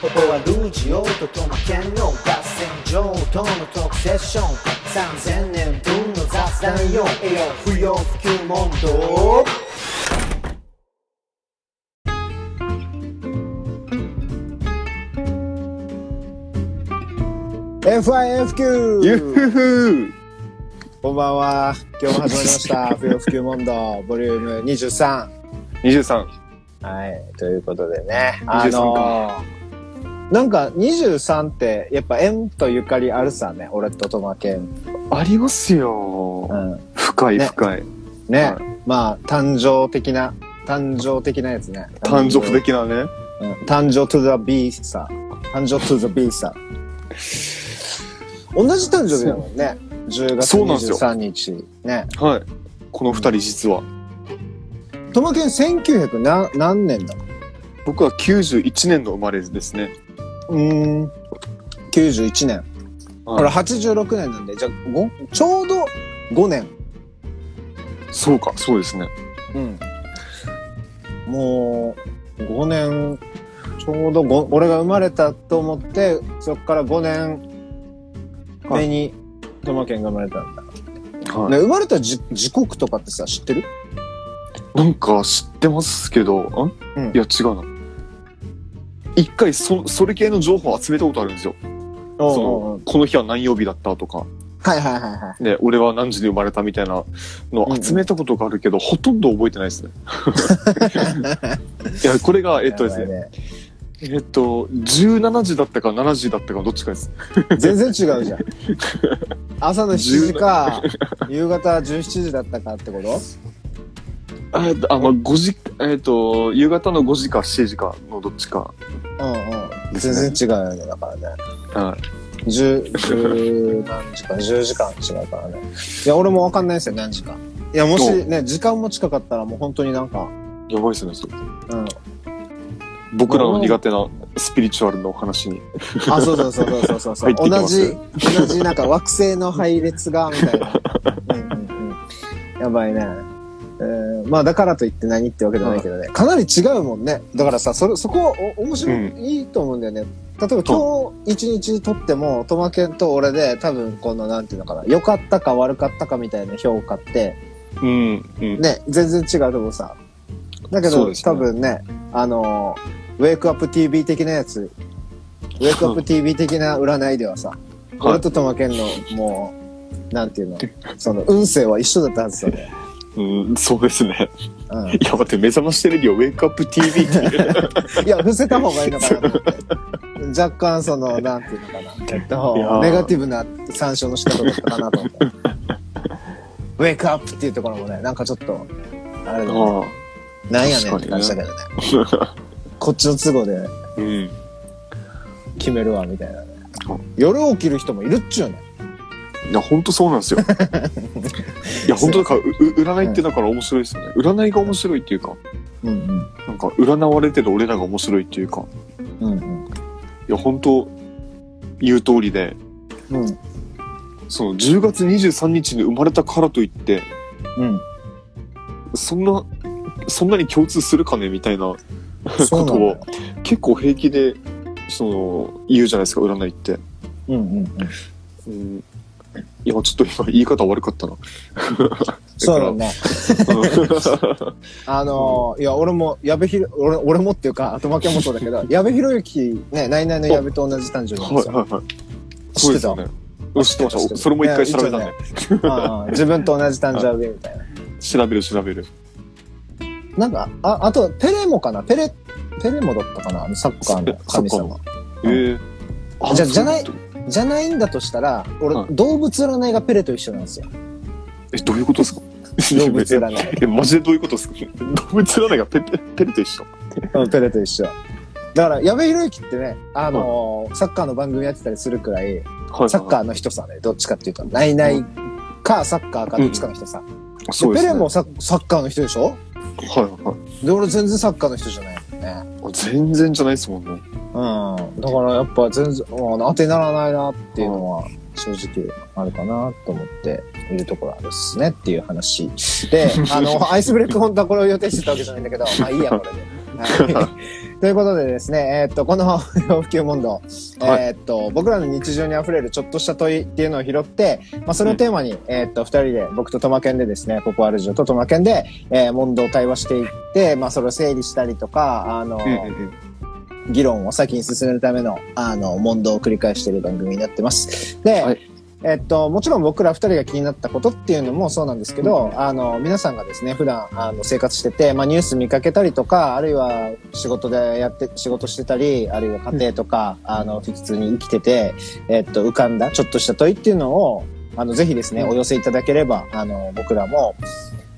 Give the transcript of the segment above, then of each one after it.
ここはルージオとトマケンの合戦場とのトークセッション3000年分の雑談よ栄養不要不急問答 FIFQ! ゆっふふこんばんは。今日も始まりました。不要不急問答、ボリューム23。23。はい。ということでね。あ23のーなんか23って、やっぱ縁とゆかりあるさね。俺とトマケン。ありますよ。うん。深いね深い。ね。はいまあ、誕生的な、誕生的なやつね。誕生的なね。うん誕生 to the beast さ。誕生 to the beast さ。同じ誕生日だもんね。10月そうなんですよ23日。ね。はい。この二人実は。トマケン1900何何年だ？僕は91年の生まれですね。うーん。91年。はい俺86年なんで、じゃあ、ごちょうど5年。そうか、そうですね。うん。もう、5年、ちょうど5、俺が生まれたと思って、そっから5年目に、トマケンが生まれたんだ。はい。ね、生まれたじ時刻とかってさ、知ってる？なんか知ってますけど、ん？うんいや違うな。一回そ、それ系の情報を集めたことあるんですよ。おそうの、この日は何曜日だったとか、はいはいはいはね、俺は何時に生まれたみたいなのを集めたことがあるけど、ほとんど覚えてないですね。いや、これが、えい。っとですね、ねえっと、17時だったか7時だったかどっちかです。全然違うじゃん。朝の7時か、夕方17時だったかってこと？えっと、あ、まあ、5時、えっと、夕方の5時か7時かのどっちか。うんうん。ですね全然違うよね、だからね。はい。10、10何時間、10時間違うからね。いや、俺もわかんないですよ、何時間。いや、もしね、時間も近かったらもう本当になんか、やばいですね、それ。うん。僕らの苦手なスピリチュアルの話に。あ、そうそうそうそうそうそう。入ってきます同じ、同じなんか惑星の配列が、みたいな。うんうんうん。やばいね。えーまあだからといって何ってわけじゃないけどね。かなり違うもんね。だからさ、それ、そこ、お面白い、うんいいと思うんだよね。例えば今日一日とっても、トマケンと俺で多分このなんていうのかな、良かったか悪かったかみたいな評価って、うん、うん。ね、全然違うと思うさ。だけど、ね多分ね、あの、ウェイクアップ TV 的なやつ、ウェイクアップ TV 的な占いではさ、俺とトマケンの、もう、なんていうの、その、運勢は一緒だったはずだね。うん、そうですね。うん。いや、待って、目覚ましテレビをウェイクアップ TV っていう。いや、伏せた方がいいのかなと思って。若干、その、なんていうのかな、えっいやと、ーネガティブな参照の仕方だったかなと思って。ウェイクアップっていうところもね、なんかちょっと、あれだね、あなんやねんって感じだけどね。こっちの都合であ。うん。決めるわ、みたいなねあ。夜起きる人もいるっちゅうね。いや、本当そうなんですよ。いや、本当だから、占いってだから面白いですよね。占いが面白いっていうか、うんうん。なんか、占われてる俺らが面白いっていうか、うんうん。いや、本当言う通りで、うん。その10月23日に生まれたからといって、うん。そんな、そんなに共通するかねみたいなこそうなんだよとを。結構平気で、その、言うじゃないですか、占いって。うんうんうん。うん。いや、ちょっと今言い方悪かったな。そうだね。うん あのー、いや、俺も、矢部ひろ、俺俺もっていうか、あと負けもそうだけど、矢部ひろゆき、ね、ナイナイの矢部と同じ誕生日なんですよ。はいはいはい。知ってた？ね。うん知ってました。それも一回調べたんで。ああ自分と同じ誕生日みたいな。調べる調べる。なんか、あ、あと、ペレモかな？ペレ、ペレモだったかな？サッカーの神様。ええじゃじゃないじゃないんだとしたら、俺、はい動物占いがペレと一緒なんですよ。え、どういうことですか？動物占い。え、マジでどういうことですか？動物占いがペペペレと一緒？うんペレと一緒。だから、矢部ひろゆきってね、あのーサッカーの番組やってたりするくらい、はい。サッカーの人さね、どっちかっていうと、ナイナイかサッカーかどっちかの人さ。ー。そうで。でペレもササッカーの人でしょ？はいはい。で、俺全然サッカーの人じゃないもんね。全然じゃないですもんね。うん。だからやっぱ全然、うん当てにならないなっていうのは正直あるかなと思っているところあるっすねっていう話。で、あの、アイスブレイク本当はこれを予定してたわけじゃないんだけど、まあいいや、これで。ということでですね、えーっと、この 洋服問答、はいえーっと、僕らの日常に溢れるちょっとした問いっていうのを拾って、まあ、それをテーマに、えーっと、二人で、僕とトマケンでですね、ポポアルジオとトマケンで、えー問答を対話していって、まあ、それを整理したりとか、あの、うんうんうん議論を先に進めるための、あの、問答を繰り返している番組になってます。で、はい。えっと、もちろん僕ら二人が気になったことっていうのもそうなんですけど、あの、皆さんがですね、普段、あの、生活してて、まあ、ニュース見かけたりとか、あるいは仕事でやって、仕事してたり、あるいは家庭とか、あの、普通に生きてて、えっと、浮かんだちょっとした問いっていうのを、あの、ぜひですね、お寄せいただければ、あの、僕らも、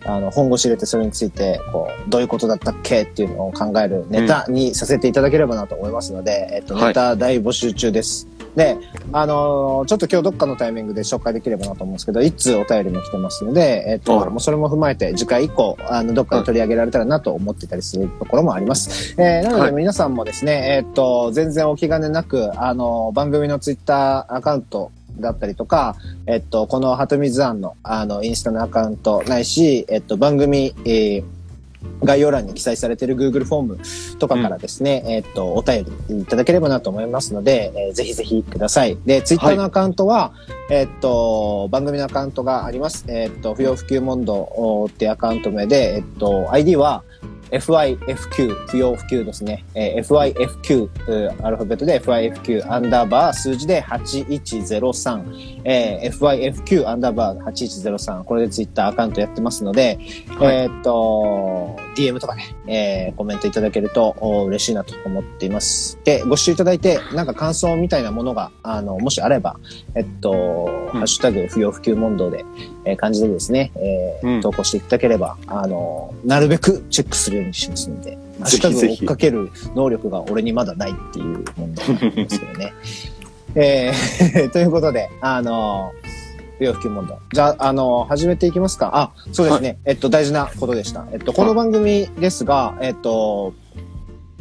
あの、本腰入れてそれについて、こう、どういうことだったっけっていうのを考えるネタにさせていただければなと思いますので、えっと、はいネタ大募集中です。で、あのーちょっと今日どっかのタイミングで紹介できればなと思うんですけど、一通お便りも来てますので、えっと、はいもうそれも踏まえて、次回以降、あの、どっかで取り上げられたらなと思ってたりするところもあります。えーなのはいで皆さんもですね、えっと、全然お気兼ねなく、あの、番組のツイッターアカウント、だったりとか、えっと、このハトミズアンの、あの、インスタのアカウントないし、えっと、番組、えー概要欄に記載されている Google フォームとかからですね、えっと、お便りいただければなと思いますので、えーぜひぜひください。で、Twitter のアカウントは、えっと、番組のアカウントがあります。えっと、不要不急問答っていうアカウント名で、えっと、ID は、FYFQ、不要不急ですね。えーーアルファベットで FYFQ アンダーバー数字で8103、えー FYFQ アンダーバー8103、これでツイッターアカウントやってますので、はい。えーっと、DM とかね、えーコメントいただけるとお嬉しいなと思っています。で、ご視聴いただいて、なんか感想みたいなものが、あの、もしあれば、えっと、ハッシュタグ不要不急問答で、えー感じでですね、えーうん。投稿していただければ、あの、なるべくチェックするようにしますので、ハッシュタグを追っかける能力が俺にまだないっていう問題なんですけどね。えー ということで、あの、不要不急問答。じゃあ、あの、始めていきますか。あ、そうですね。えっと、大事なことでした。えっと、この番組ですが、えっと、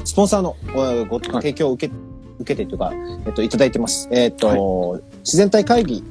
スポンサーのおご提供を受け、受けてというか、えっと、いただいてます。えっと、自然体会議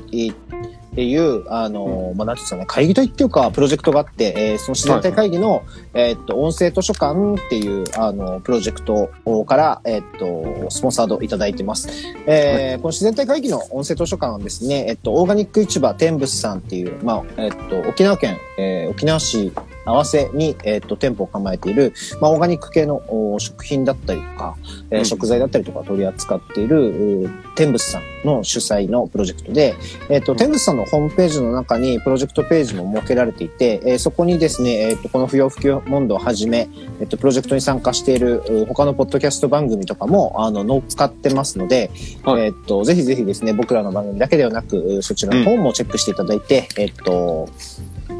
っていう、あの、まあ、なんていうんですかね、会議体っていうか、プロジェクトがあって、えーその自然体会議の、えっと、音声図書館っていう、あの、プロジェクトから、えっと、スポンサードいただいてます。えーこの自然体会議の音声図書館はですね、えっと、オーガニック市場天仏さんってい。う、まあ、えっと、沖縄県、えー沖縄市合わせに、えっと、店舗を構えている、まあ、オーガニック系のお食品だったりとか、えーうん。食材だったりとか取り扱っている、うー天仏さんの主催のプロジェクトで、えっと、天仏さんのホームページの中にプロジェクトページも設けられていて、えーそこにですね、えっと、この不要不急問答をはじめ、えっと、プロジェクトに参加しているう他のポッドキャスト番組とかも、あの、乗っかってますので、はい。えっと、ぜひぜひですね、僕らの番組だけではなく、うそちらの方もチェックしていただいて、えっと、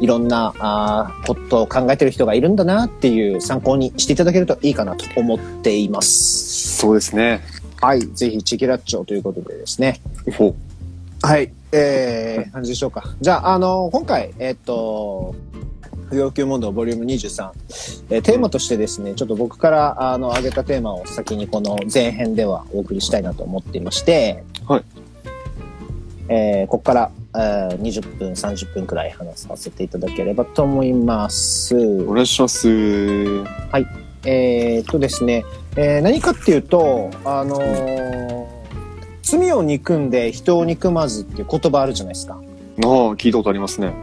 いろんな、あーことを考えてる人がいるんだなっていう参考にしていただけるといいかなと思っています。そうですね。はい。ぜひ、チキラッチョということでですね。ほはい。えー、感じでしょうか。じゃあ、あの、今回、えっと、不要求問答ボリューム23、えーテーマとしてですね、ちょっと僕から、あの、挙げたテーマを先にこの前編ではお送りしたいなと思っていまして、はい。えー、ここから、えー20分、30分くらい話させていただければと思います。お願いします。えーっとですね、えー何かっていうと、あのー罪を憎んで人を憎まずっていう言葉あるじゃないですか。ああ、聞いたことありますね。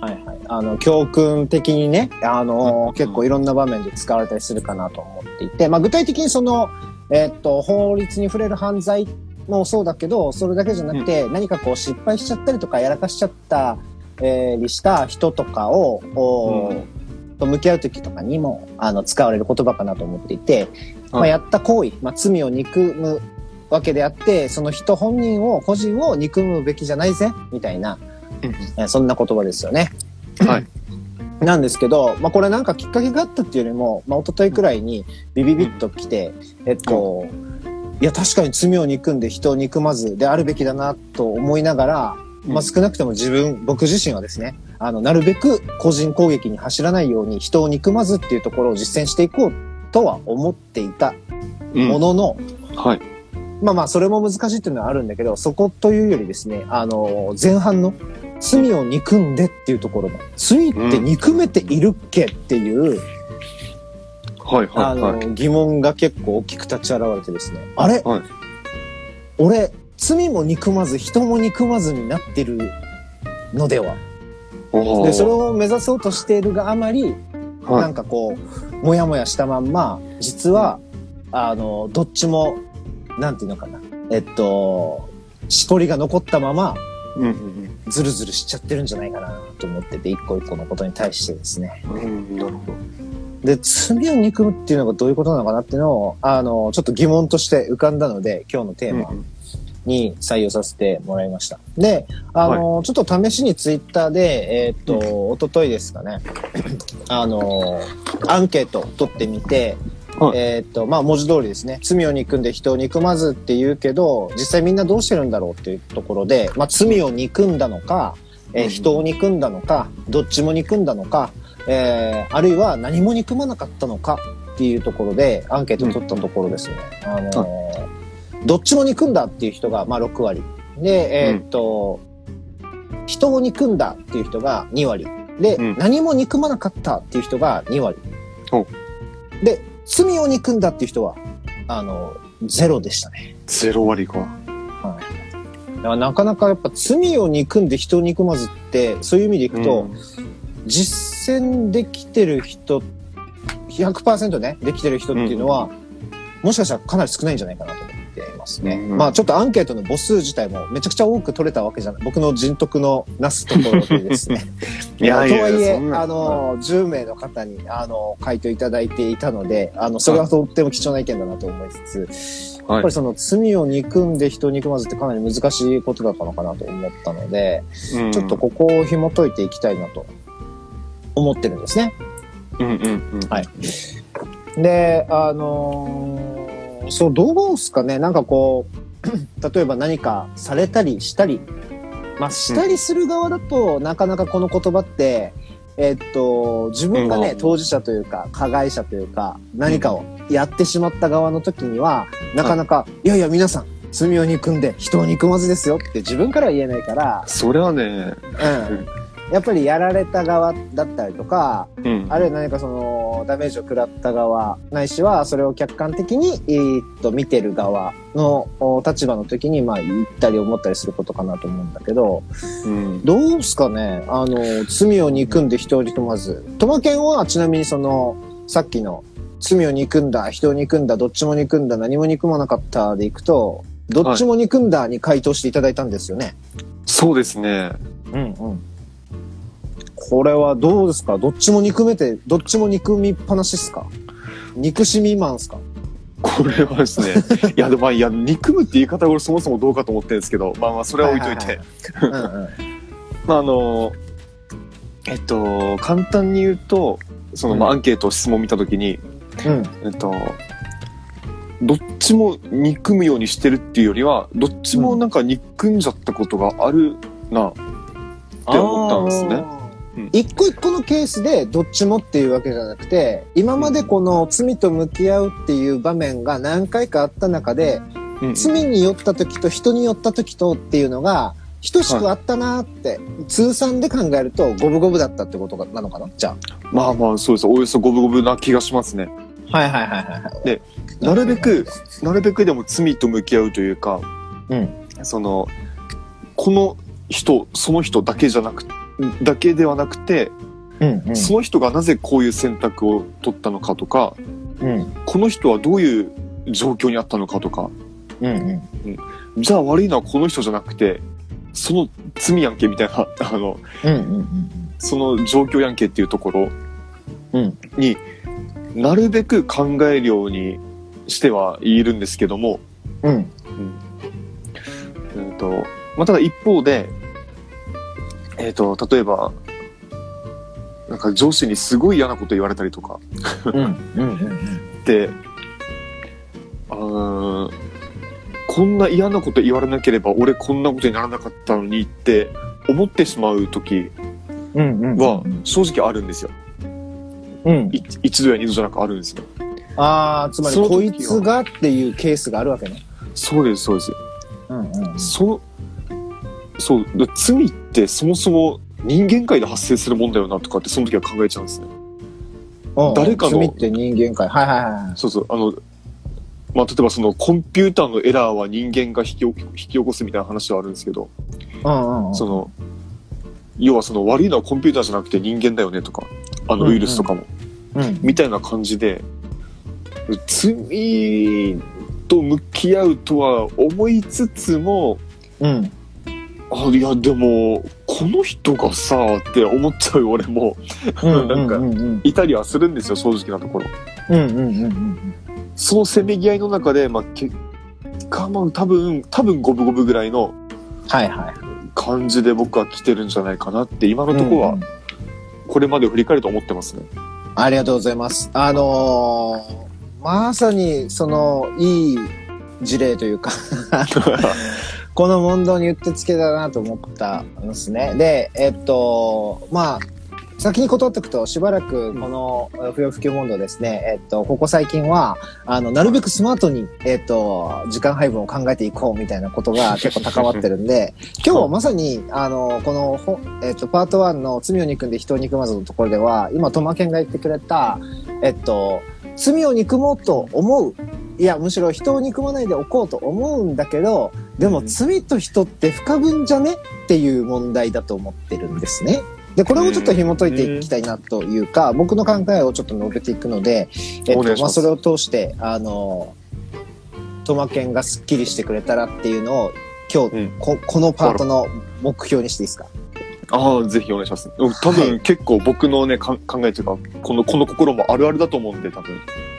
はいはい。あの、教訓的にね、あのーうん結構いろんな場面で使われたりするかなと思っていて、まあ具体的にその、えーっと、法律に触れる犯罪もそうだけど、それだけじゃなくて、何かこう失敗しちゃったりとかやらかしちゃった、えーりした人とかを、と向き合う時とかにも、あの、使われる言葉かなと思っていて、まあ、はいやった行為、まあ、罪を憎むわけであって、その人本人を、個人を憎むべきじゃないぜ、みたいな、うん。えーそんな言葉ですよね。はい。なんですけど、まあ、これなんかきっかけがあったっていうよりも、まあ、一昨日くらいにビビビッと来て、えっと、いや、確かに罪を憎んで人を憎まずであるべきだなと思いながら、まあ、少なくとも自分、僕自身はですね、あの、なるべく個人攻撃に走らないように人を憎まずっていうところを実践していこうとは思っていたうんものの、はい。まあまあ、それも難しいっていうのはあるんだけど、そこというよりですね、あの、前半の罪を憎んでっていうところの、罪って憎めているっけっていう、はいあの、はいはい。疑問が結構大きく立ち現れてですね。あれ、はい俺、罪も憎まず、人も憎まずになってるのでは？で、それを目指そうとしているがあまり、はいなんかこう、もやもやしたまんま、実は、あの、どっちも、なんていうのかな。えっと、しこりが残ったまま、うんうんズルズルしちゃってるんじゃないかなと思ってて、一個一個のことに対してですね。うん。うん、なるほど。で、罪を憎むっていうのがどういうことなのかなっていうのを、あの、ちょっと疑問として浮かんだので、今日のテーマうんに採用させてもらいました。で、あの、ちょっと試しにツイッターで、えーっと、一昨日ですかね、あの、アンケート取ってみて、はい。えーっと、まあ、文字通りですね、罪を憎んで人を憎まずって言うけど、実際みんなどうしてるんだろうっていうところで、まあ、罪を憎んだのか、えーうん。人を憎んだのか、どっちも憎んだのか、えーあるいは何も憎まなかったのかっていうところでアンケート取ったところですね、あのーどっちも憎んだっていう人がまあ6割。で、えーっと、人を憎んだっていう人が2割。で、うん。何も憎まなかったっていう人が2割。ほで罪を憎んだっていう人はあのゼロでしたね。ゼロ割か。だからなかなかやっぱ罪を憎んで人を憎まずってそういう意味でいくと、うん実践できてる人100%ねできてる人っていうのは、もしかしたらかなり少ないんじゃないかなと思っていますね、うん。まあちょっとアンケートの母数自体もめちゃくちゃ多く取れたわけじゃない僕の人徳のなすところでですね。いや とはいえあの10名の方にあの回答いただいていたのであのそれはとっても貴重な意見だなと思いつつ、はい。やっぱりその罪を憎んで人を憎まずってかなり難しいことだったのかなと思ったので、うん。ちょっとここを紐解いていきたいなと思ってるんですね。うんうんうん。はいで、あのーそう、どうすかねなんかこう、例えば何かされたりしたり、まあ、したりする側だと、なかなかこの言葉って、えっと、自分がね、うん当事者というか、加害者というか、何かをやってしまった側の時には、なかなか、いやいや、皆さん、罪を憎んで人を憎まずですよって自分からは言えないから、それはね、うん。やっぱりやられた側だったりとか、うん。あるいは何かそのダメージを食らった側ないしはそれを客観的に、えーっと見てる側のお立場の時にまあ言ったり思ったりすることかなと思うんだけどうん。どうすかねあの罪を憎んで人を憎まずトマケンはちなみにそのさっきの罪を憎んだ人を憎んだどっちも憎んだ何も憎まなかったでいくとどっちも憎んだに回答していただいたんですよね。そうですね。うんうん。これはどうですか？どっちも憎めて、どっちも憎みっぱなしっすか？憎しみマンっすか？これはですね、いや、でもまあ、いや、憎むって言い方が俺そもそもどうかと思ってるんですけど、まあまあ、それは置いといて。まあ、あの、えっと、簡単に言うと、その、まあ、アンケート、質問見たときに、うん。えっと、どっちも憎むようにしてるっていうよりは、どっちもなんか憎んじゃったことがあるな、って思ったんですね。一個一個のケースでどっちもっていうわけじゃなくて、今までこの罪と向き合うっていう場面が何回かあった中で、うん罪に酔った時と人に酔った時とっていうのが、等しくあったなーって、通算で考えると五分五分だったってことがなのかな？じゃまあまあ、そうです。およそ五分五分な気がしますね。あ。はいはいはいはい。なるべく、なるべくでも罪と向き合うというか、うん。その、この人、その人だけじゃなく、だけではなくて、うんうん。その人がなぜこういう選択を取ったのかとか、うん。この人はどういう状況にあったのかとか、うんうん。じゃあ悪いのはこの人じゃなくて、その罪やんけみたいな、あの、うんうんその状況やんけっていうところうん。になるべく考えるようにしてはいるんですけども、うん。うん。えーとまあ、ただ一方で、えっ、と、例えば、なんか上司にすごい嫌なこと言われたりとかうん。うん。うん。って、あーこんな嫌なこと言われなければ俺こんなことにならなかったのにって思ってしまう時。は正直あるんですよ。うん。い一度や二度じゃなくあるんですよ。ああ、つまりこいつがっていうケースがあるわけね。そうです、そうです。うんうん。そそう、だ罪ってそもそも人間界で発生するもんだよなとかってその時は考えちゃうんですね。うん誰かの罪って人間界。はいはいはい。そうそう、あの、まあ、例えばそのコンピューターのエラーは人間が引き起こ引き起こすみたいな話はあるんですけど、うんうんうん。その、要はその悪いのはコンピューターじゃなくて人間だよねとか、あのウイルスとかも、うん。みたいな感じで、罪と向き合うとは思いつつも、うん。あ、いやでも、この人がさ、って思っちゃう俺もうん。なんかうんうんいたりはするんですよ、正直なところ。うん。うんうんうんうん。そのせめぎ合いの中で、まあ、結果、まあ、多分、多分五分五分ぐらいのはいはい。感じで僕は来てるんじゃないかなって、今のところはうんうん、これまでを振り返ると思ってますね。ありがとうございます。あのーまさに、その、いい事例というか、この問答にうってつけだなと思ったんですね。で、えっと、まあ、先に断っておくと、しばらくこの不要不急問答ですね、えっと、ここ最近は、あの、なるべくスマートに、えっと、時間配分を考えていこうみたいなことが 結構高まってるんで、今日はまさに、あの、このほ、えっと、パート1の罪を憎んで人を憎まずのところでは、今、トマケンが言ってくれた、えっと、罪を憎もうと思う。いや、むしろ人を憎まないでおこうと思うんだけど、でもうん。罪と人って不可分じゃね？っていう問題だと思ってるんですね。で、これをちょっと紐解いていきたいなというか、僕の考えをちょっと述べていくので、えっと、まあ、それを通して、あの、トマケンがスッキリしてくれたらっていうのを、今日、うん。ここのパートの目標にしていいですか？ああ、ぜひお願いします。多は分、結構僕のね、か考えというか、この、この心もあるあるだと思うんで、多分。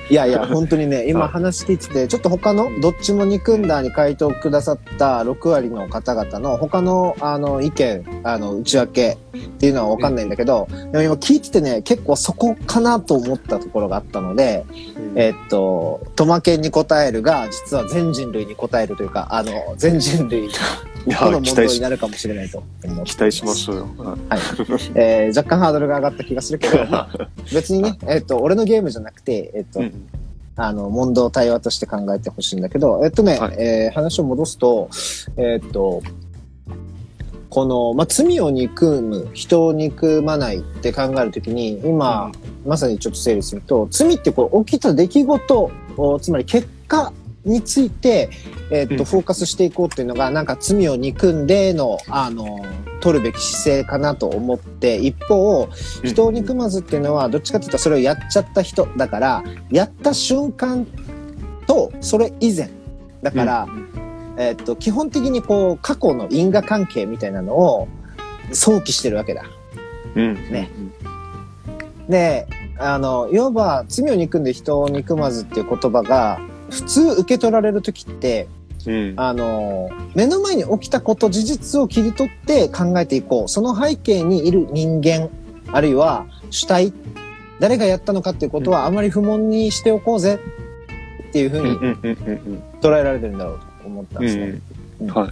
いやいや、本当にね、今はい。話聞いてて、ちょっと他の、どっちも憎んだに回答くださった6割の方々の他の、あの、意見、あの、内訳っていうのはわかんないんだけど、でも今聞いててね、結構そこかなと思ったところがあったので、えっと、トマケンに答えるが、実は全人類に答えるというか、あの、全人類の問答になるかもしれないと思って。期待しましょうよ。はい。えー若干ハードルが上がった気がするけど、まあ、別にね、えっと、俺のゲームじゃなくて、えっと、うん。あの、問答対話として考えてほしいんだけど、えっとね、はい。えー話を戻すと、えっと、この、まあ、罪を憎む、人を憎まないって考えるときに、今、まさにちょっと整理すると、罪ってこう起きた出来事を、つまり結果について、えっと、うん。フォーカスしていこうっていうのが、なんか罪を憎んでの、あの、取るべき姿勢かなと思って、一方、人を憎まずっていうのは、どっちかっていうとそれをやっちゃった人だから、やった瞬間と、それ以前。だから、えっと、基本的にこう、過去の因果関係みたいなのを想起してるわけだ。うん。ねで、あの、要は、罪を憎んで人を憎まずっていう言葉が、普通受け取られるときって、うん。あの、目の前に起きたこと、事実を切り取って考えていこう。その背景にいる人間、あるいは主体、誰がやったのかっていうことはあまり不問にしておこうぜっていうふうに捉えられてるんだろうと思ったんうですね。ん。うんはい。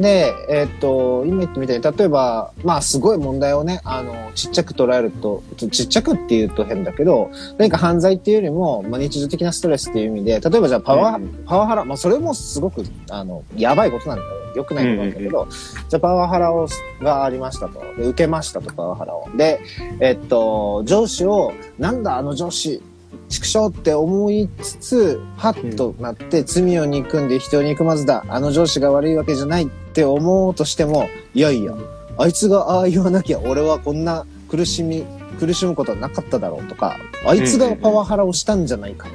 で、えーっと、今言ったみたいに、例えば、まあ、すごい問題をね、あの、ちっちゃく捉えると、ちっちゃくって言うと変だけど、何か犯罪っていうよりも、まあ、日常的なストレスっていう意味で、例えばじゃあパワー、うんパワハラ、まあ、それもすごく、あの、やばいことなんだよ。良くないことなんだけど、じゃあパワハラをがありましたと。で受けましたと、パワハラを。で、えっと、上司を、なんだあの上司、畜生って思いつつ、ハッとなって、罪を憎んで人を憎まずだ。あの上司が悪いわけじゃないって思おうとしても、いやいや、あいつがああ言わなきゃ俺はこんな苦しみ、苦しむことはなかっただろうとか、あいつがパワハラをしたんじゃないか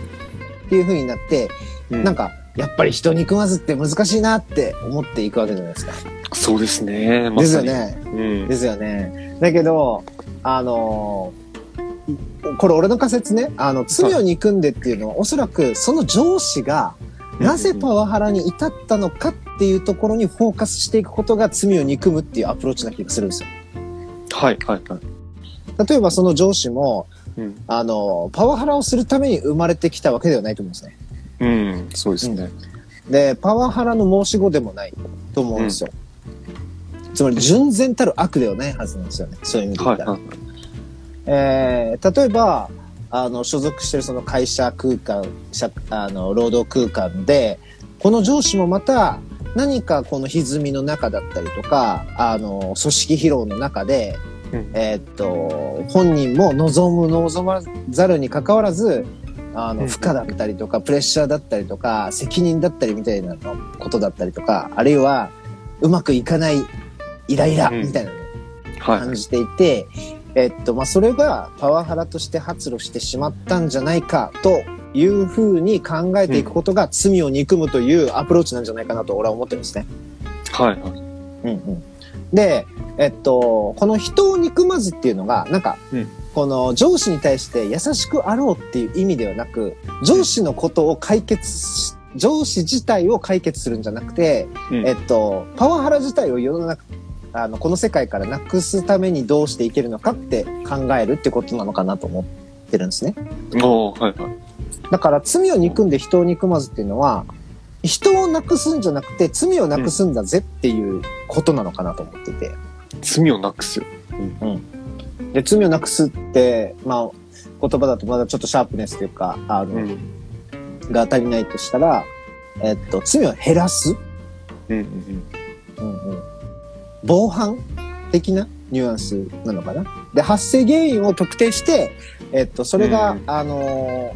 っていう風になって、うんなんか、やっぱり人憎まずって難しいなって思っていくわけじゃないですか。そうですね。まです。よね。うん。ですよね。だけど、あのーこれ俺の仮説ね、あの、罪を憎んでっていうのは、おそらくその上司が、なぜパワハラに至ったのかっていうところにフォーカスしていくことが罪を憎むっていうアプローチな気がするんですよ。はい、はい、はい。例えばその上司も、うん。あの、パワハラをするために生まれてきたわけではないと思うんですね。うん、そうですね。で、パワハラの申し子でもないと思うんですよ。つまり、純然たる悪ではないはずなんですよね。そういう意味で言はい、ったら。はい。えー例えば、あの、所属してるその会社空間、社あの、労働空間で、この上司もまた何かこの歪みの中だったりとか、あの、組織疲労の中で、うん。えーっと、本人も望む望まざるに関わらず、あの、うん。負荷だったりとか、プレッシャーだったりとか、責任だったりみたいなのことだったりとか、あるいは、うまくいかないイライラうん。みたいなのをはい。感じていて、えっと、まあ、それがパワハラとして発露してしまったんじゃないかというふうに考えていくことが罪を憎むというアプローチなんじゃないかなと俺は思ってるんですね。はい。はい。うんうん、で、えっと、この人を憎まずっていうのが、なんか、うんこの上司に対して優しくあろうっていう意味ではなく、上司のことを解決し、上司自体を解決するんじゃなくて、うんえっと、パワハラ自体を世の中、あの、この世界からなくすためにどうしていけるのかって考えるってことなのかなと思ってるんですね。はい。はい。だから罪を憎んで人を憎まずっていうのは、人をなくすんじゃなくて罪をなくすんだぜっていうことなのかなと思ってて。罪をなくす。で、罪をなくすって、まあ、言葉だとまだちょっとシャープネスというか、あの、うん。が足りないとしたら、えっと、罪を減らす、うん。うん。うんうん、防犯的なニュアンスなのかな？で、発生原因を特定して、えっと、それが、うんあの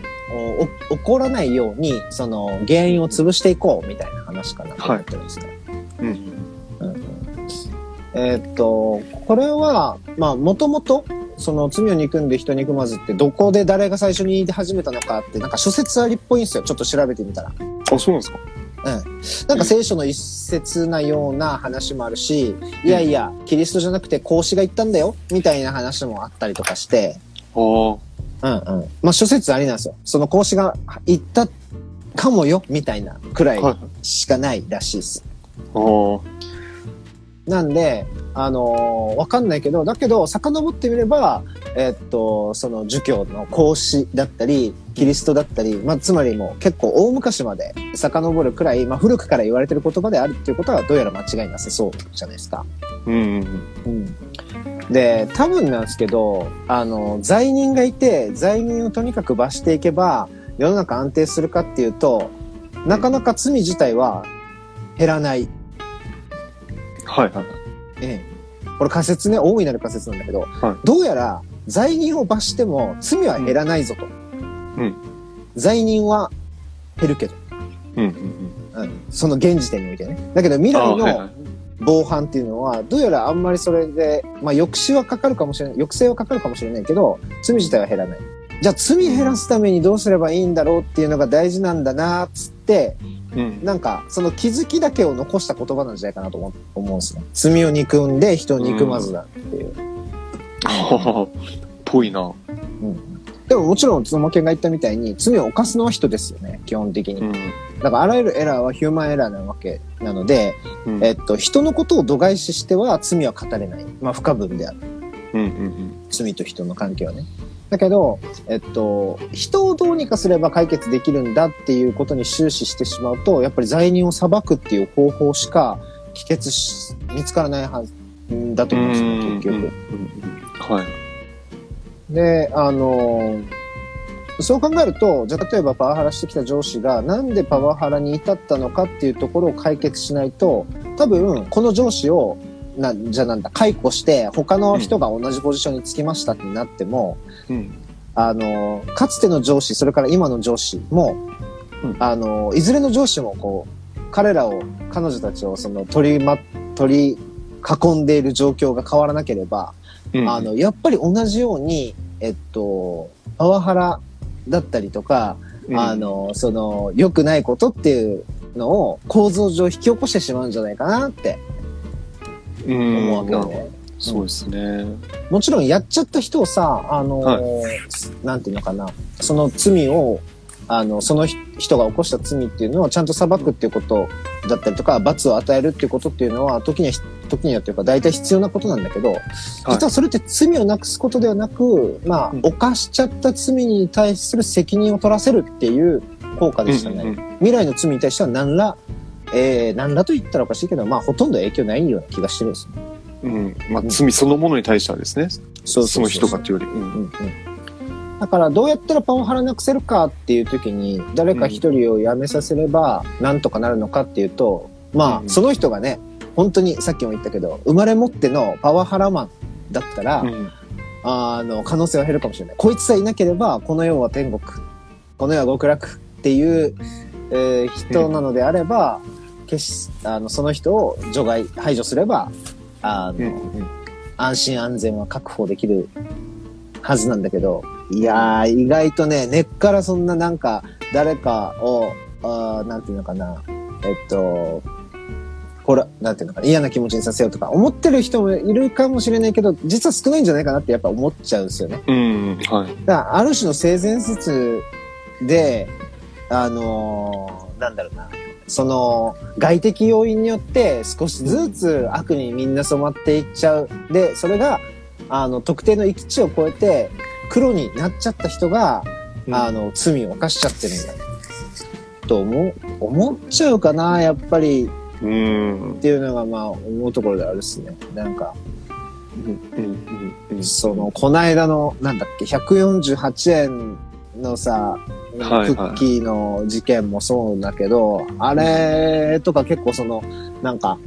お起こらないように、その、原因を潰していこうみたいな話かなと思ってるんですね。うん。えーっと、これは、まあ、もともと、その罪を憎んで人憎まずってどこで誰が最初に言い始めたのかってなんか諸説ありっぽいんですよ。ちょっと調べてみたら。あ、そうなんですか？なんか聖書の一節なような話もあるし、いやいや、キリストじゃなくて孔子が言ったんだよ、みたいな話もあったりとかして。うんうん。まあ諸説ありなんですよ。その孔子が言ったかもよ、みたいなくらいはい。しかないらしいです。なんで、あのーわかんないけど、だけど、遡ってみれば、えっと、その儒教の孔子だったり、キリストだったり、まあ、つまりもう結構大昔まで遡るくらい、まあ、古くから言われてる言葉であるっていうことはどうやら間違いなさそうじゃないですか。うん。うん。うん。で、多分なんですけど、あの、罪人がいて、罪人をとにかく罰していけば、世の中安定するかっていうと、なかなか罪自体は減らないはい。はい。ええ。これ仮説ね、大いなる仮説なんだけど、はどうやら罪人を罰しても罪は減らないぞと。うん罪人は減るけど、うん。うん。うん、その現時点においてね。だけど未あ来の。防犯っていうのは、どうやらあんまりそれで、まあ抑止はかかるかもしれない、抑制はかかるかもしれないけど、罪自体は減らない。じゃあ罪減らすためにどうすればいいんだろうっていうのが大事なんだなっつって、うん。なんか、その気づきだけを残した言葉なんじゃないかなと思思うんですね。罪を憎んで人を憎まずだっていう。はは。ぽいな。でももちろん、つもけんが言ったみたいに、罪を犯すのは人ですよね、基本的に。うん。だから、あらゆるエラーはヒューマンエラーなわけなので、うん。えっと、人のことを度外視しては罪は語れない。まあ、不可分である。うん。うん。罪と人の関係はね。だけど、えっと、人をどうにかすれば解決できるんだっていうことに終始してしまうと、やっぱり罪人を裁くっていう方法しか帰結し、見つからないはずだと思うんですよ、結局。うん。はい。で、あのそう考えると、じゃあ例えばパワハラしてきた上司がなんでパワハラに至ったのかっていうところを解決しないと、多分この上司を、な、じゃあなんだ、解雇して他の人が同じポジションにつきましたってなっても、うん。あのかつての上司、それから今の上司も、うんあのいずれの上司もこう、彼らを、彼女たちをその取りま、取り囲んでいる状況が変わらなければ、うん。あの、やっぱり同じように、えっと、パワハラだったりとか、うん、あの、その、良くないことっていうのを構造上引き起こしてしまうんじゃないかなってうん、思うわけなるほどよね。そうですね。もちろんやっちゃった人をさ、あの、はなんていうのかな、その罪を、あの、その人が起こした罪っていうのをちゃんと裁くっていうことだったりとか、罰を与えるっていうことっていうのは、時には、時にはというか、大体必要なことなんだけど、実はそれって罪をなくすことではなく、まあ、うん犯しちゃった罪に対する責任を取らせるっていう効果でしたね。うんうん未来の罪に対しては何ら、えー、何らと言ったらおかしいけど、まあ、ほとんど影響ないような気がしてるんですね。うん。まあ、罪そのものに対してはですね。そその人がっていうより。うんうんうんだからどうやったらパワハラなくせるかっていう時に誰か一人を辞めさせればなんとかなるのかっていうと、まあうんその人がね本当にさっきも言ったけど生まれ持ってのパワハラマンだったら、うん。あの、可能性は減るかもしれない。こいつさえいなければ、この世は天国、この世は極楽っていう、えー人なのであれば、決し、あの、その人を除外、排除すれば、あの、うん。安心安全は確保できるはずなんだけど、いやー、意外とね、根っからそんななんか、誰かを、あーなんていうのかな、えっと、ほら、なんていうのかな、嫌な気持ちにさせようとか、思ってる人もいるかもしれないけど、実は少ないんじゃないかなってやっぱ思っちゃうんですよね。うんはいだから、ある種の性善説で、あのーなんだろうな、その、外的要因によって少しずつ悪にみんな染まっていっちゃう。で、それが、あの、特定の域値を超えて、黒になっちゃった人が、あの、罪を犯しちゃってるんだ。と思う、思っちゃうかな、やっぱりうんっていうのが、まあ、思うところであるっすね。なんか、うんその、こないだの、なんだっけ、148円のさ、クはいはいッキーの事件もそうだけど、あれとか結構その、なんか、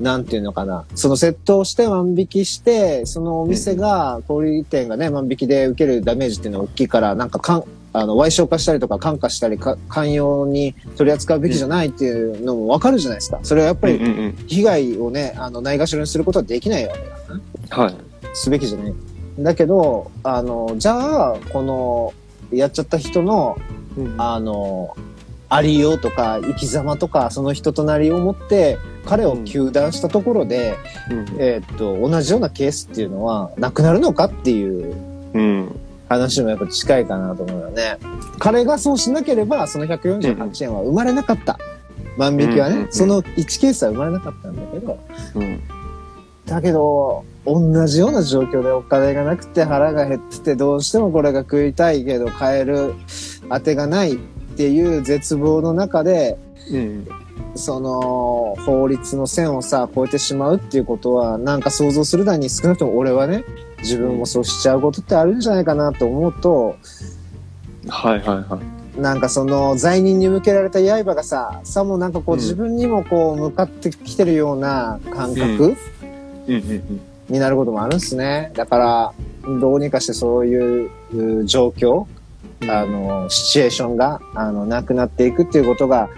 なんていうのかな。その窃盗して万引きして、そのお店が、小売店がね、万引きで受けるダメージっていうのは大きいから、なんかかん、あの、賠償化したりとか、感化したり、か寛容に取り扱うべきじゃないっていうのもわかるじゃないですか。それはやっぱりうんうんうん被害をね、あの、ないがしろにすることはできないわけだな。はいすべきじゃない。だけど、あの、じゃあ、この、やっちゃった人の、あの、ありようとか、生き様とか、その人となりを持って、彼を糾弾したところで、うんえーっと、同じようなケースっていうのは、なくなるのかっていううん話もやっぱ近いかなと思うよね。彼がそうしなければ、その148円は生まれなかった。万引きはね、うんうんうんその1ケースは生まれなかったんだけど、うんだけど、同じような状況でお金がなくて腹が減ってて、どうしてもこれが食いたいけど買える当てがないっていう絶望の中で、うんその法律の線をさ、越えてしまうっていうことは、なんか想像するだに少なくとも俺はね、自分もそうしちゃうことってあるんじゃないかなと思うと、はいはいはい。なんかその罪人に向けられた刃がさ、さもなんかこううん。自分にもこう向かってきてるような感覚、うん。うんうんになることもあるんですね。だから、どうにかしてそういうう状況、あの、シチュエーションが、あの、なくなっていくっていうことが、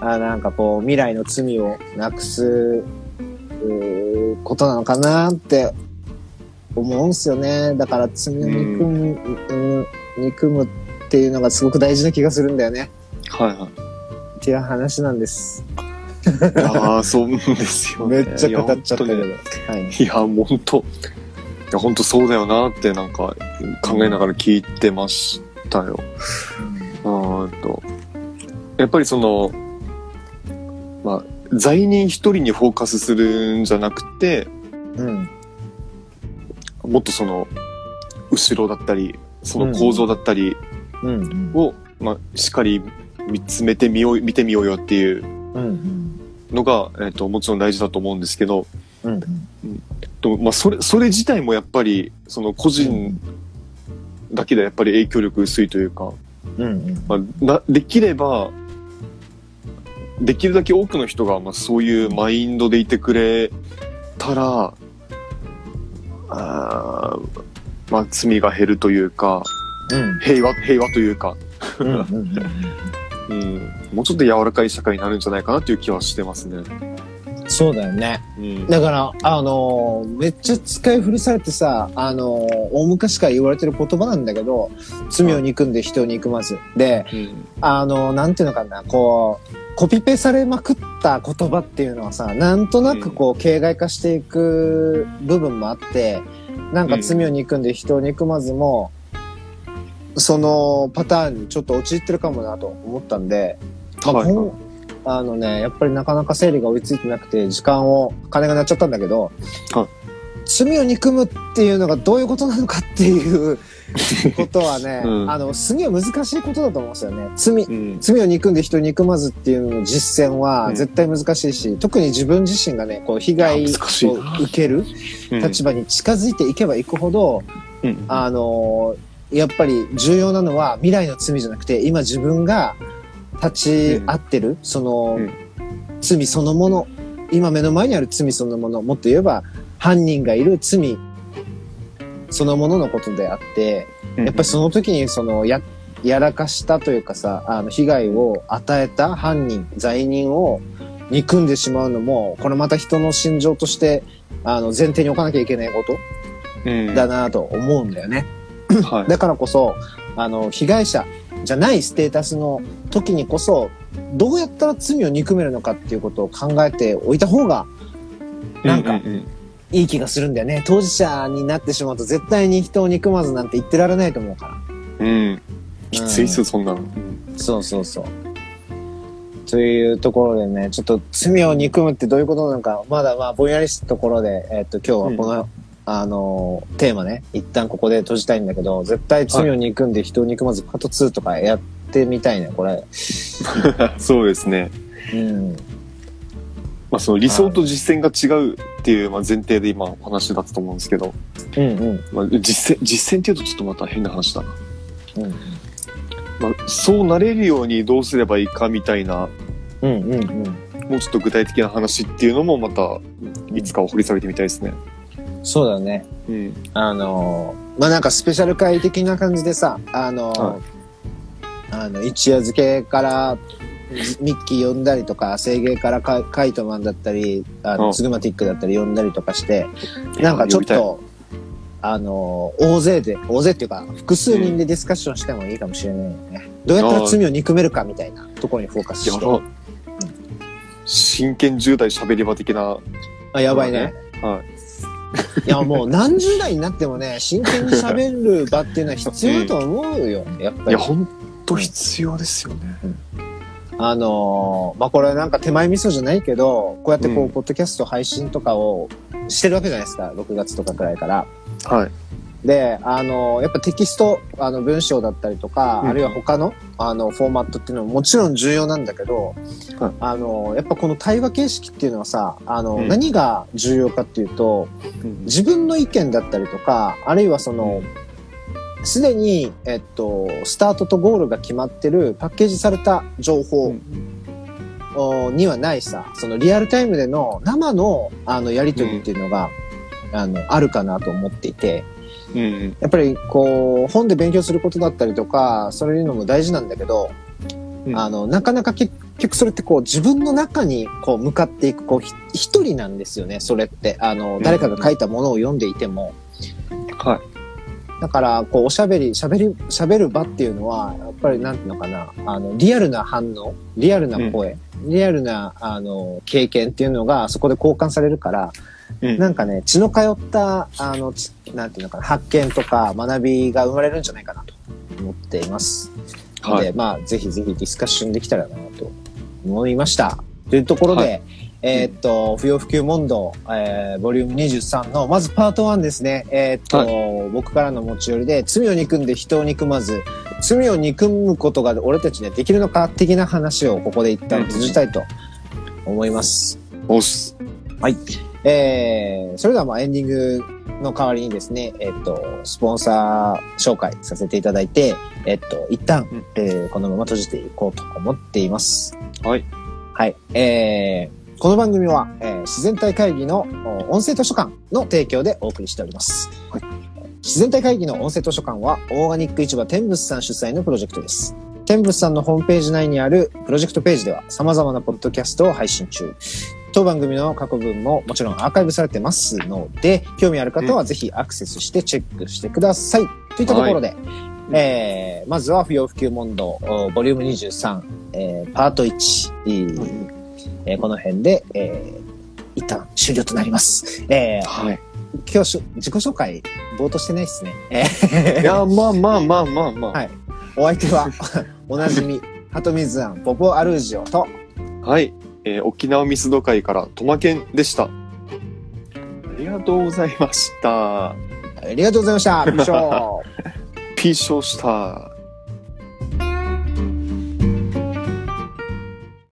あなんかこう、未来の罪をなくす、ことなのかなって思うんすよね。だから罪を憎む、うん憎むっていうのがすごく大事な気がするんだよね。はいはいっていう話なんです。ああ、そうですよね。めっちゃ語っちゃったけど。いやはい。いや、本当いや、本当そうだよなってなんか考えながら聞いてましたよ。うーんと。やっぱりその、まあ、罪人一人にフォーカスするんじゃなくて、うん。もっとその、後ろだったり、その構造だったりうん。を、まあ、しっかり見つめてみよう、見てみようよっていううん。のが、えっ、と、もちろん大事だと思うんですけど、うん。とまあ、それ、それ自体もやっぱり、その個人だけでやっぱり影響力薄いというか、うん。まあ、なできれば、できるだけ多くの人が、まあ、そういうマインドでいてくれたら、あーまあ、罪が減るというか、うん。平和、平和というか。うん、もうちょっと柔らかい社会になるんじゃないかなという気はしてますね。そうだよね。うん。だから、あのーめっちゃ使い古されてさ、あのー大昔から言われてる言葉なんだけど、罪を憎んで人を憎まず。で、うんあのーなんていうのかな、こう、コピペされまくった言葉っていうのはさ、なんとなくこう、形骸化していく部分もあって、なんか罪を憎んで人を憎まずも、そのパターンにちょっと陥ってるかもなと思ったんで、まあはいあのね、やっぱりなかなか整理が追いついてなくて、時間を、金がなっちゃったんだけど、はい罪を憎むっていうのがどういうことなのかっていうことはね、うん。あの、すげえ難しいことだと思うんですよね。罪、うん。罪を憎んで人を憎まずっていうのの実践はうん。絶対難しいし、特に自分自身がね、こう、被害を受けるうん。立場に近づいていけばいくほど、うん。あのやっぱり重要なのは未来の罪じゃなくて、今自分が立ち会ってる、その、うん罪そのもの、今目の前にある罪そのもの、もっと言えば犯人がいる罪そのもののことであって、やっぱりその時にそのや、やらかしたというかさ、あの、被害を与えた犯人、罪人を憎んでしまうのも、これまた人の心情として、あの、前提に置かなきゃいけないことうん。だなと思うんだよね。はい。だからこそ、あの、被害者じゃないステータスの時にこそ、どうやったら罪を憎めるのかっていうことを考えておいた方がなんかううんいい気がするんだよね。当事者になってしまうと絶対に人を憎まずなんて言ってられないと思うから。うん。うん。きついっすよ、そんなの。そうそうそう。というところでね、ちょっと罪を憎むってどういうことなのか、まだまあぼんやりしたところで、えっと今日はこの、あのーテーマね、一旦ここで閉じたいんだけど、絶対罪を憎んで人を憎まずパート2とかやってみたいね、これ。そうですね。うん。まあ、その理想と実践が違うっていう、まあ、前提で今お話だったと思うんですけど、うんうん。まあ、実践、実践っていうとちょっとまた変な話だな。うんまあ、そうなれるようにどうすればいいかみたいな、うんうんうん。もうちょっと具体的な話っていうのもまた、いつか掘り下げてみたいですね。そうだね。うん。あのーまあなんかスペシャル会的な感じでさ、あのーはあの、一夜漬けからミッキー呼んだりとか、清芸からカカイトマンだったり、あの、うんツグマティックだったり呼んだりとかして、なんかちょっと、あのー大勢で、大勢っていうか、複数人でディスカッションしてもいいかもしれないよね。どうやったら罪を憎めるかみたいなところにフォーカスして。やば。真剣10代喋り場的な。あ、やばいね。はい。いや、もう何十代になってもね、真剣に喋る場っていうのは必要だと思うよ。やっぱりいや、。ほんと必要ですよね。あのーまあ、これなんか手前味噌じゃないけど、こうやってこう、うんポッドキャスト配信とかをしてるわけじゃないですか。6月とかくらいから。はい。で、あのーやっぱテキスト、あの、文章だったりとか、うんあるいは他の、あの、フォーマットっていうのももちろん重要なんだけど、はいあのーやっぱこの対話形式っていうのはさ、あの、うん何が重要かっていうと、自分の意見だったりとか、あるいはその、すでに、えっと、スタートとゴールが決まってるパッケージされた情報おにはないさ、そのリアルタイムでの生のあのやりとりっていうのが、あの、あるかなと思っていて、うんうん。やっぱりこう、本で勉強することだったりとか、そういうのも大事なんだけど、うんあの、なかなか結局それってこう自分の中にこう向かっていく、こうひ一人なんですよね、それって。あの、誰かが書いたものを読んでいても。はい。だから、こう、おしゃべり、しゃべり、しゃべる場っていうのは、やっぱりなんていうのかな、あの、リアルな反応、リアルな声、リアルな、あの、経験っていうのがそこで交換されるから、うんなんかね、血の通った、あの、ちなんていうのかな、発見とか学びが生まれるんじゃないかなと思っています。ので、はい。まあ、ぜひぜひディスカッションできたらなと思いました。というところで、はえーっと、不要不急問答、えー、ボリューム23の、まずパート1ですね。えーっと、僕からの持ち寄りで、罪を憎んで人を憎まず、罪を憎むことが俺たちにはできるのか？的な話をここで一旦閉じたいと思います。おっす。えー、それではまあエンディングの代わりにですね、えっと、スポンサー紹介させていただいて、えっと、一旦、うんえーこのまま閉じていこうと思っています。はい。はい。えー、この番組は、えー自然体会議のお音声図書館の提供でお送りしております。はい自然体会議の音声図書館は、オーガニック市場天物さん主催のプロジェクトです。天物さんのホームページ内にあるプロジェクトページでは様々なポッドキャストを配信中。当番組の過去分ももちろんアーカイブされてますので、興味ある方はぜひアクセスしてチェックしてください。といったところで、えーまずは不要不急問答、おボリューム23、えーパート1、えーえーこの辺で、えー一旦終了となります。えーはい。今日自己紹介、冒頭してないですね。えーいや、まあまあまあまあまあ。はいお相手は、おなじみ、鳩水庵ポポアルージオと、はい。えー沖縄ミスド会からトマケンでした。ありがとうございました。ありがとうございました。以上。ピーショーした。